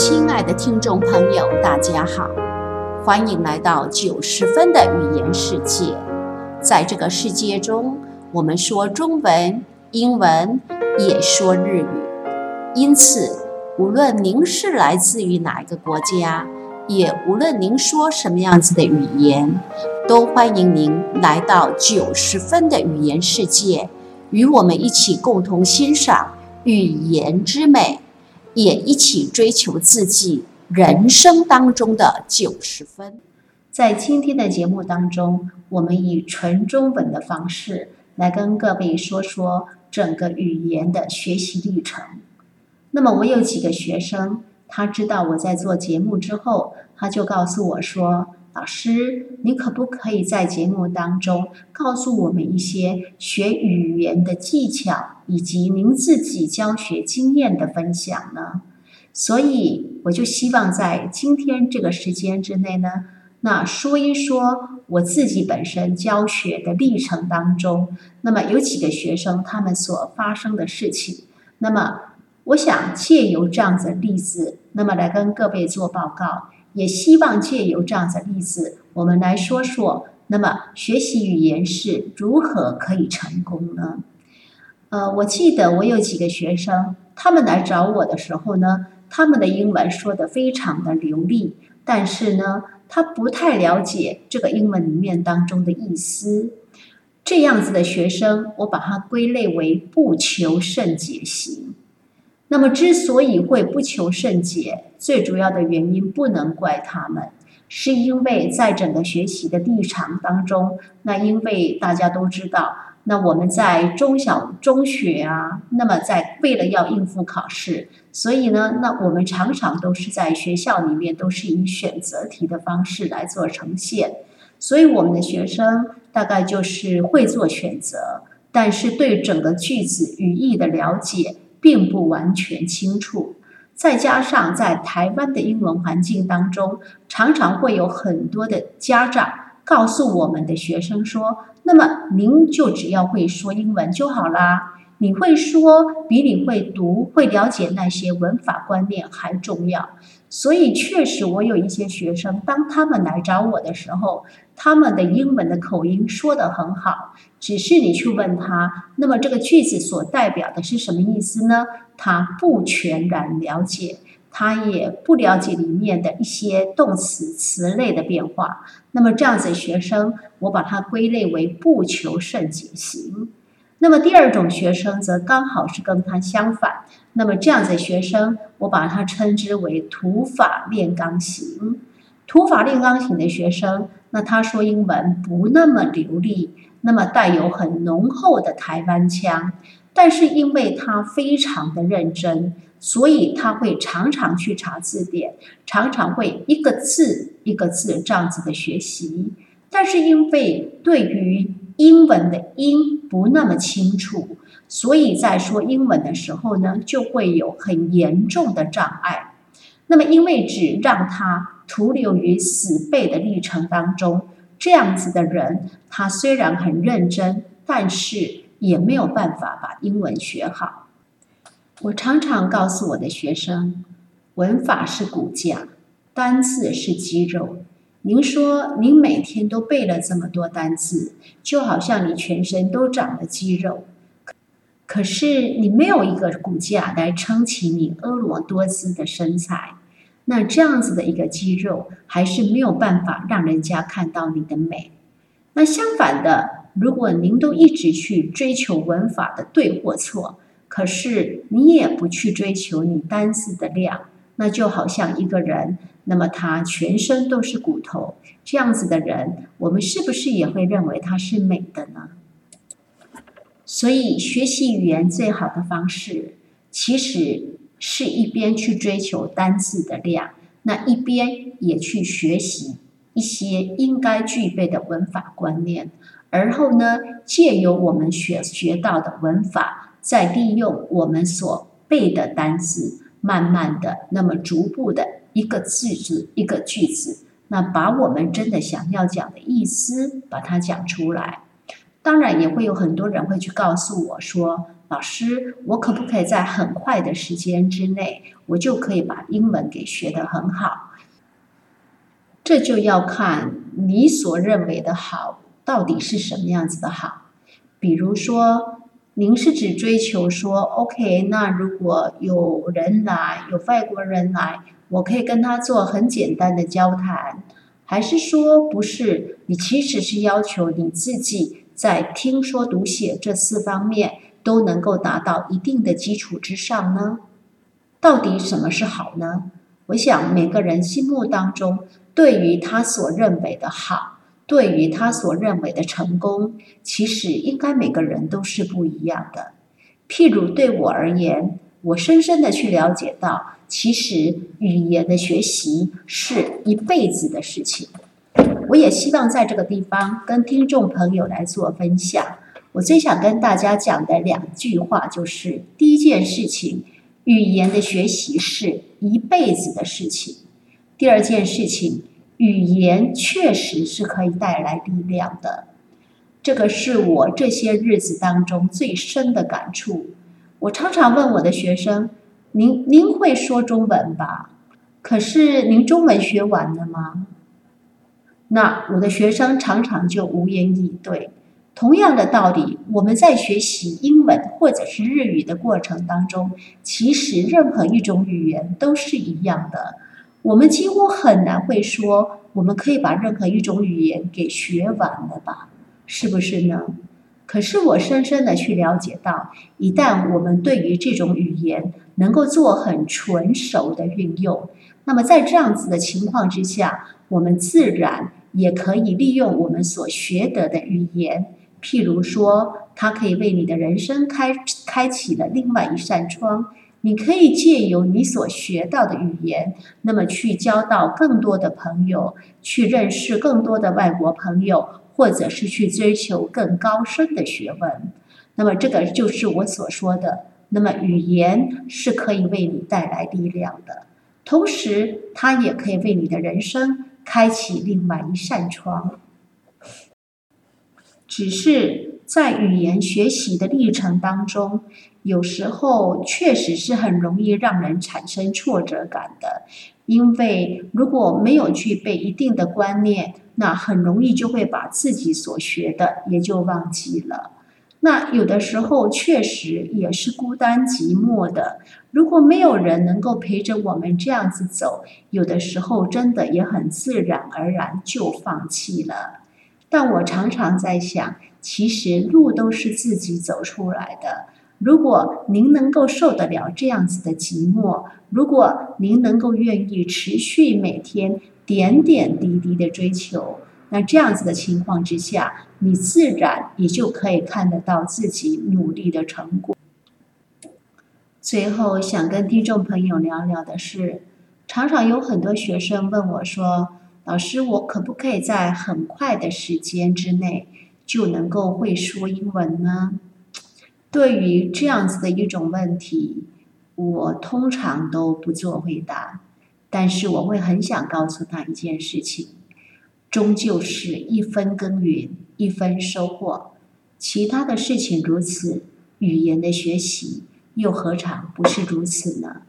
亲爱的听众朋友，大家好，欢迎来到九十分的语言世界。在这个世界中，我们说中文、英文，也说日语。因此，无论您是来自于哪一个国家，也无论您说什么样子的语言，都欢迎您来到九十分的语言世界，与我们一起共同欣赏语言之美。也一起追求自己人生当中的九十分。在今天的节目当中，我们以纯中文的方式来跟各位说说整个语言的学习历程。那么，我有几个学生，他知道我在做节目之后，他就告诉我说。老师，你可不可以在节目当中告诉我们一些学语言的技巧，以及您自己教学经验的分享呢？所以，我就希望在今天这个时间之内呢，那说一说我自己本身教学的历程当中，那么有几个学生他们所发生的事情，那么我想借由这样子的例子，那么来跟各位做报告。也希望借由这样的例子，我们来说说，那么学习语言是如何可以成功呢？呃，我记得我有几个学生，他们来找我的时候呢，他们的英文说的非常的流利，但是呢，他不太了解这个英文里面当中的意思。这样子的学生，我把它归类为不求甚解型。那么，之所以会不求甚解，最主要的原因不能怪他们，是因为在整个学习的历程当中，那因为大家都知道，那我们在中小中学啊，那么在为了要应付考试，所以呢，那我们常常都是在学校里面都是以选择题的方式来做呈现，所以我们的学生大概就是会做选择，但是对整个句子语义的了解。并不完全清楚，再加上在台湾的英文环境当中，常常会有很多的家长告诉我们的学生说：“那么您就只要会说英文就好啦，你会说比你会读、会了解那些文法观念还重要。”所以，确实，我有一些学生，当他们来找我的时候，他们的英文的口音说得很好，只是你去问他，那么这个句子所代表的是什么意思呢？他不全然了解，他也不了解里面的一些动词词类的变化。那么这样子学生，我把它归类为不求甚解型。那么第二种学生则刚好是跟他相反。那么这样子学生，我把它称之为土法炼钢型。土法炼钢型的学生，那他说英文不那么流利，那么带有很浓厚的台湾腔，但是因为他非常的认真，所以他会常常去查字典，常常会一个字一个字这样子的学习。但是因为对于英文的音不那么清楚，所以在说英文的时候呢，就会有很严重的障碍。那么，因为只让他徒留于死背的历程当中，这样子的人，他虽然很认真，但是也没有办法把英文学好。我常常告诉我的学生，文法是骨架，单字是肌肉。您说，您每天都背了这么多单词，就好像你全身都长了肌肉，可是你没有一个骨架来撑起你婀娜多姿的身材，那这样子的一个肌肉还是没有办法让人家看到你的美。那相反的，如果您都一直去追求文法的对或错，可是你也不去追求你单词的量。那就好像一个人，那么他全身都是骨头，这样子的人，我们是不是也会认为他是美的呢？所以学习语言最好的方式，其实是一边去追求单字的量，那一边也去学习一些应该具备的文法观念，而后呢，借由我们学学到的文法，再利用我们所背的单字。慢慢的，那么逐步的一个句子一个句子，那把我们真的想要讲的意思把它讲出来。当然也会有很多人会去告诉我说：“老师，我可不可以在很快的时间之内，我就可以把英文给学得很好？这就要看你所认为的好到底是什么样子的好。比如说，您是指追求说，OK，那如果有人来，有外国人来，我可以跟他做很简单的交谈，还是说不是？你其实是要求你自己在听说读写这四方面都能够达到一定的基础之上呢？到底什么是好呢？我想每个人心目当中对于他所认为的好。对于他所认为的成功，其实应该每个人都是不一样的。譬如对我而言，我深深的去了解到，其实语言的学习是一辈子的事情。我也希望在这个地方跟听众朋友来做分享。我最想跟大家讲的两句话就是：第一件事情，语言的学习是一辈子的事情；第二件事情。语言确实是可以带来力量的，这个是我这些日子当中最深的感触。我常常问我的学生：“您您会说中文吧？可是您中文学完了吗？”那我的学生常常就无言以对。同样的道理，我们在学习英文或者是日语的过程当中，其实任何一种语言都是一样的。我们几乎很难会说，我们可以把任何一种语言给学完了吧？是不是呢？可是我深深的去了解到，一旦我们对于这种语言能够做很纯熟的运用，那么在这样子的情况之下，我们自然也可以利用我们所学得的语言，譬如说，它可以为你的人生开开启了另外一扇窗。你可以借由你所学到的语言，那么去交到更多的朋友，去认识更多的外国朋友，或者是去追求更高深的学问。那么这个就是我所说的。那么语言是可以为你带来力量的，同时它也可以为你的人生开启另外一扇窗。只是在语言学习的历程当中。有时候确实是很容易让人产生挫折感的，因为如果没有具备一定的观念，那很容易就会把自己所学的也就忘记了。那有的时候确实也是孤单寂寞的，如果没有人能够陪着我们这样子走，有的时候真的也很自然而然就放弃了。但我常常在想，其实路都是自己走出来的。如果您能够受得了这样子的寂寞，如果您能够愿意持续每天点点滴滴的追求，那这样子的情况之下，你自然也就可以看得到自己努力的成果。最后想跟听众朋友聊聊的是，常常有很多学生问我说：“老师，我可不可以在很快的时间之内就能够会说英文呢？”对于这样子的一种问题，我通常都不做回答，但是我会很想告诉他一件事情：，终究是一分耕耘一分收获，其他的事情如此，语言的学习又何尝不是如此呢？